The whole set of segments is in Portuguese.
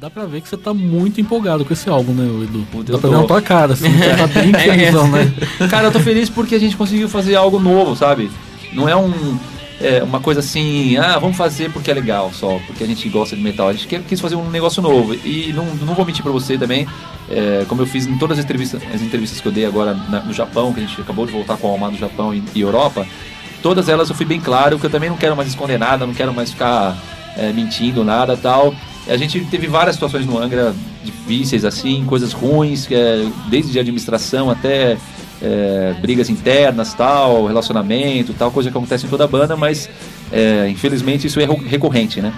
Dá pra ver que você tá muito empolgado com esse álbum, né, Edu? Puta, Dá pra tô. ver na tua cara, assim, você tá bem felizão, né? Cara, eu tô feliz porque a gente conseguiu fazer algo novo, sabe? Não é um é, uma coisa assim, ah, vamos fazer porque é legal só, porque a gente gosta de metal. A gente quer- quis fazer um negócio novo. E não, não vou mentir pra você também, é, como eu fiz em todas as entrevistas, as entrevistas que eu dei agora na- no Japão, que a gente acabou de voltar com a Alma do Japão e, e Europa, todas elas eu fui bem claro que eu também não quero mais esconder nada, não quero mais ficar é, mentindo nada tal. A gente teve várias situações no Angra difíceis, assim, coisas ruins, é, desde administração até é, brigas internas, tal, relacionamento, tal, coisa que acontece em toda a banda, mas é, infelizmente isso é recorrente, né?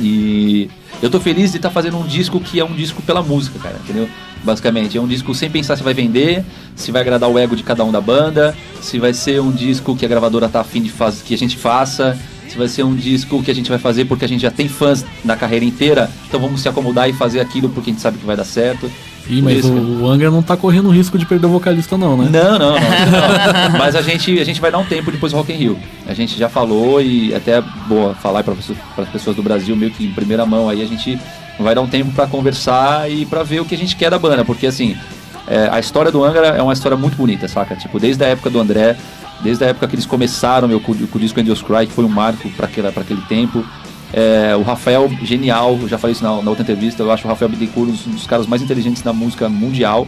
E eu tô feliz de estar fazendo um disco que é um disco pela música, cara, entendeu? Basicamente, é um disco sem pensar se vai vender, se vai agradar o ego de cada um da banda, se vai ser um disco que a gravadora tá afim de fazer, que a gente faça, se vai ser um disco que a gente vai fazer porque a gente já tem fãs na carreira inteira, então vamos se acomodar e fazer aquilo porque a gente sabe que vai dar certo. Ih, mas Isso, o, o Angra não tá correndo risco de perder o vocalista, não, né? Não, não, não. não. Mas a gente, a gente vai dar um tempo depois do Rock in Rio. A gente já falou e até boa falar para as pessoas do Brasil meio que em primeira mão aí a gente vai dar um tempo para conversar e para ver o que a gente quer da banda, porque assim, é, a história do Angra é uma história muito bonita, saca? Tipo, desde a época do André, desde a época que eles começaram meu, com, o disco Angels Cry, que foi um marco para aquele, tempo. É, o Rafael, genial, já falei isso na, na outra entrevista, eu acho o Rafael Bittencourt um dos caras mais inteligentes da música mundial.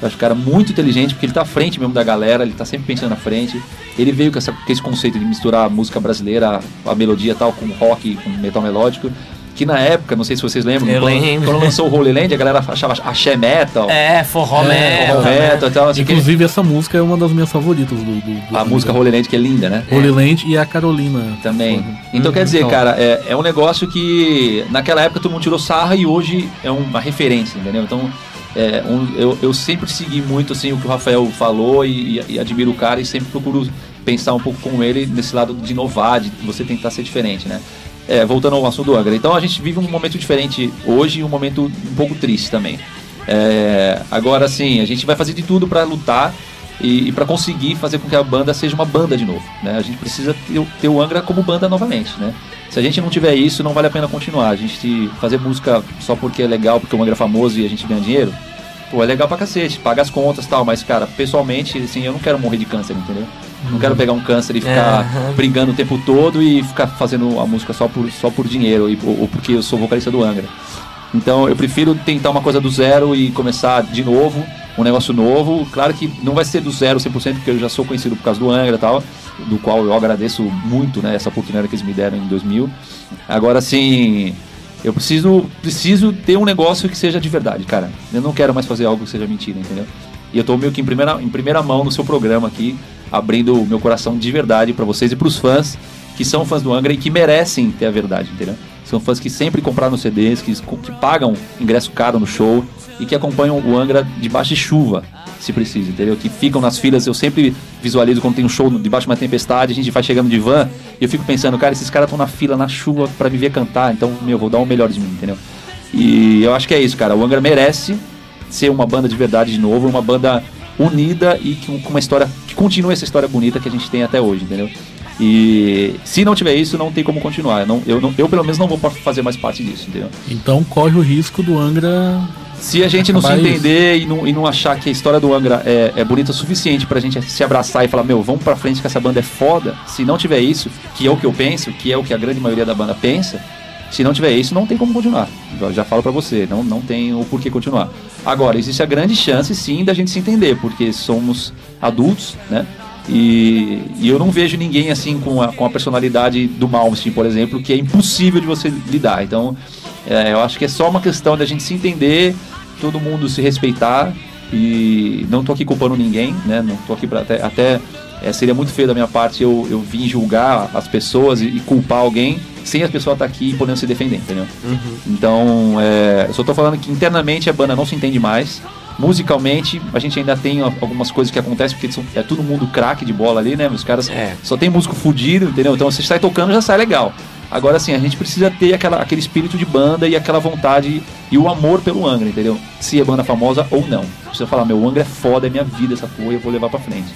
Eu acho o cara muito inteligente, porque ele tá à frente mesmo da galera, ele tá sempre pensando na frente. Ele veio com, essa- com esse conceito de misturar a música brasileira, a melodia tal, com rock, com metal melódico. Que na época, não sei se vocês lembram, Eu quando, lembro. quando lançou o Holy Land, a galera achava axé metal, É, forró É, metal. forró né? metal e tal. Assim, que Inclusive, essa música é uma das minhas favoritas do. do, do a música Holy Land, que é linda, né? Holy Land e a Carolina. Também. Porra. Então quer dizer, Então. cara, é, é um negócio que naquela época todo mundo tirou sarra e hoje é uma referência, entendeu? Então é, um- eu, eu sempre segui muito assim, o que o Rafael falou e, e- e admiro o cara e sempre procuro pensar um pouco com ele nesse lado de inovar, de você tentar ser diferente, né? É, voltando ao assunto do Angra. Então a gente vive um momento diferente hoje e um momento um pouco triste também. É, agora, assim, a gente vai fazer de tudo para lutar e, e para conseguir fazer com que a banda seja uma banda de novo. Né? A gente precisa ter, ter o Angra como banda novamente. Né? Se a gente não tiver isso, não vale a pena continuar. A gente fazer música só porque é legal, porque o Angra é famoso e a gente ganha dinheiro, pô, é legal pra cacete, paga as contas e tal, mas, cara, pessoalmente, assim, eu não quero morrer de câncer, entendeu? Não quero pegar um câncer e ficar Aham. brigando o tempo todo e ficar fazendo a música só por, só por dinheiro e- ou, ou porque eu sou vocalista do Angra. Então eu prefiro tentar uma coisa do zero e começar de novo, um negócio novo. Claro que não vai ser do zero 100%, porque eu já sou conhecido por causa do Angra e tal, do qual eu agradeço muito, né, essa oportunidade que eles me deram em 2000. Agora, assim, eu preciso, preciso ter um negócio que seja de verdade, cara. Eu não quero mais fazer algo que seja mentira, entendeu? E eu tô meio que em primeira, em primeira mão no seu programa aqui, abrindo o meu coração de verdade pra vocês e pros fãs que são fãs do Angra e que merecem ter a verdade, entendeu? São fãs que sempre compraram CDs, que, que pagam ingresso caro no show e que acompanham o Angra debaixo de chuva, se precisa, entendeu? Que ficam nas filas, eu sempre visualizo quando tem um show debaixo de uma tempestade, a gente vai chegando de van e eu fico pensando, cara, esses caras estão na fila, na chuva, pra me ver cantar, então, meu, vou dar o melhor de mim, entendeu? E eu acho que é isso, cara. O Angra merece ser uma banda de verdade de novo, uma banda unida e com uma história que continue essa história bonita que a gente tem até hoje, entendeu? E se não tiver isso, não tem como continuar. Não, eu, não- eu, pelo menos, não vou fazer mais parte disso, entendeu? Então corre o risco do Angra. Se a gente não se entender e não, e não achar que a história do Angra é, é bonita o suficiente pra gente se abraçar e falar, meu, vamos pra frente que essa banda é foda. Se não tiver isso, que é o que eu penso, que é o que a grande maioria da banda pensa, se não tiver isso, não tem como continuar. Já falo pra você, não, não tem o porquê continuar. Agora, existe a grande chance, sim, da gente se entender, porque somos adultos, né? E, e eu não vejo ninguém assim com a, com a personalidade do Malmsteen, por exemplo, que é impossível de você lidar. Então, é, eu acho que é só uma questão da gente se entender, todo mundo se respeitar e não tô aqui culpando ninguém, né? Não tô aqui para até, até é, seria muito feio da minha parte eu, eu vir julgar as pessoas e, e culpar alguém sem as pessoas estar aqui podendo se defender, entendeu? Então, é, eu só tô falando que internamente a banda não se entende mais. Musicalmente, a gente ainda tem algumas coisas que acontecem, porque são- é todo mundo craque de bola ali, né? Os caras É. só tem músico fudido, entendeu? Então você sai tocando já sai legal. Agora assim, a gente precisa ter aquela, aquele espírito de banda e aquela vontade e o amor pelo Angra, entendeu? Se é banda famosa ou não. Precisa falar, meu, o Angra é foda, é minha vida essa porra, eu vou levar pra frente.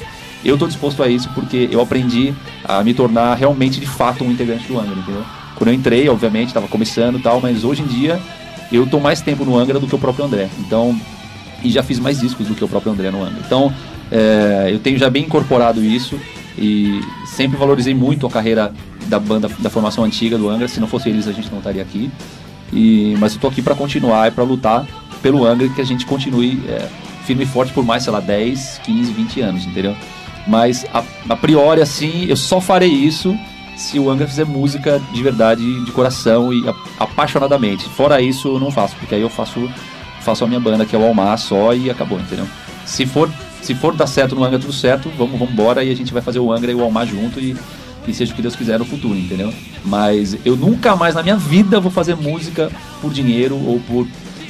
Eu tô disposto a isso porque eu aprendi a me tornar realmente de fato um integrante do Angra, entendeu? Quando eu entrei, obviamente, tava começando e tal, mas hoje em dia eu tô mais tempo no Angra do que o próprio André. Então, e já fiz mais discos do que o próprio André no Angra. Então, é, eu tenho já bem incorporado isso e sempre valorizei muito a carreira da banda da formação antiga do Angra. Se não fosse eles, a gente não estaria aqui. E, mas eu tô aqui para continuar e para lutar pelo Angra que a gente continue é, firme e forte por mais, sei lá, 10, 15, 20 anos, entendeu? Mas a, a priori, assim, eu só farei isso se o Angra fizer música de verdade, de coração e apaixonadamente. Fora isso, eu não faço, porque aí eu faço, faço a minha banda, que é o Almar só, e acabou, entendeu? Se for, se for dar certo no Angra, tudo certo, vamos, vamos embora e a gente vai fazer o Angra e o Almar junto e, seja o que Deus quiser no futuro, entendeu? Mas eu nunca mais na minha vida vou fazer música por dinheiro ou por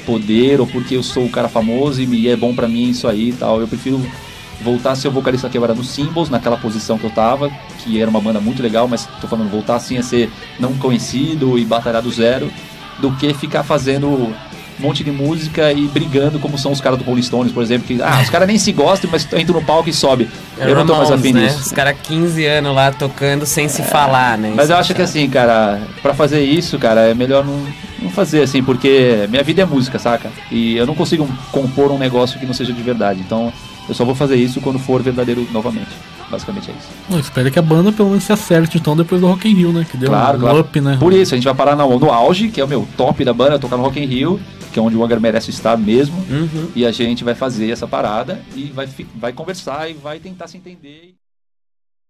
poder ou porque eu sou o cara famoso e é bom para mim isso aí e tal. Eu prefiro voltar a ser o vocalista quebrado no Symbols, naquela posição que eu tava, que era uma banda muito legal, mas tô falando voltar assim a ser não conhecido e batalhar do zero, do que ficar fazendo um monte de música e brigando como são os caras do Rolling Stones, por exemplo, que ah, os caras nem se gostam, mas entram no palco e sobe. É eu não tô mais afim né? disso. Os caras 15 anos lá tocando sem se é, falar, né? Mas eu acho que assim, cara, para fazer isso, cara, é melhor não, não fazer assim, porque minha vida é música, saca? E eu não consigo compor um negócio que não seja de verdade. Então, eu só vou fazer isso quando for verdadeiro novamente. Basicamente é isso. Eu espero que a banda pelo menos se acerte então depois do Rock in Rio, né? Que deu claro, um claro. up, né? Por isso, a gente vai parar no, no auge, que é o meu top da banda, tocar no Rock in Rio, que é onde o Anger merece estar mesmo. Uhum. E a gente vai fazer essa parada e vai, vai conversar e vai tentar se entender.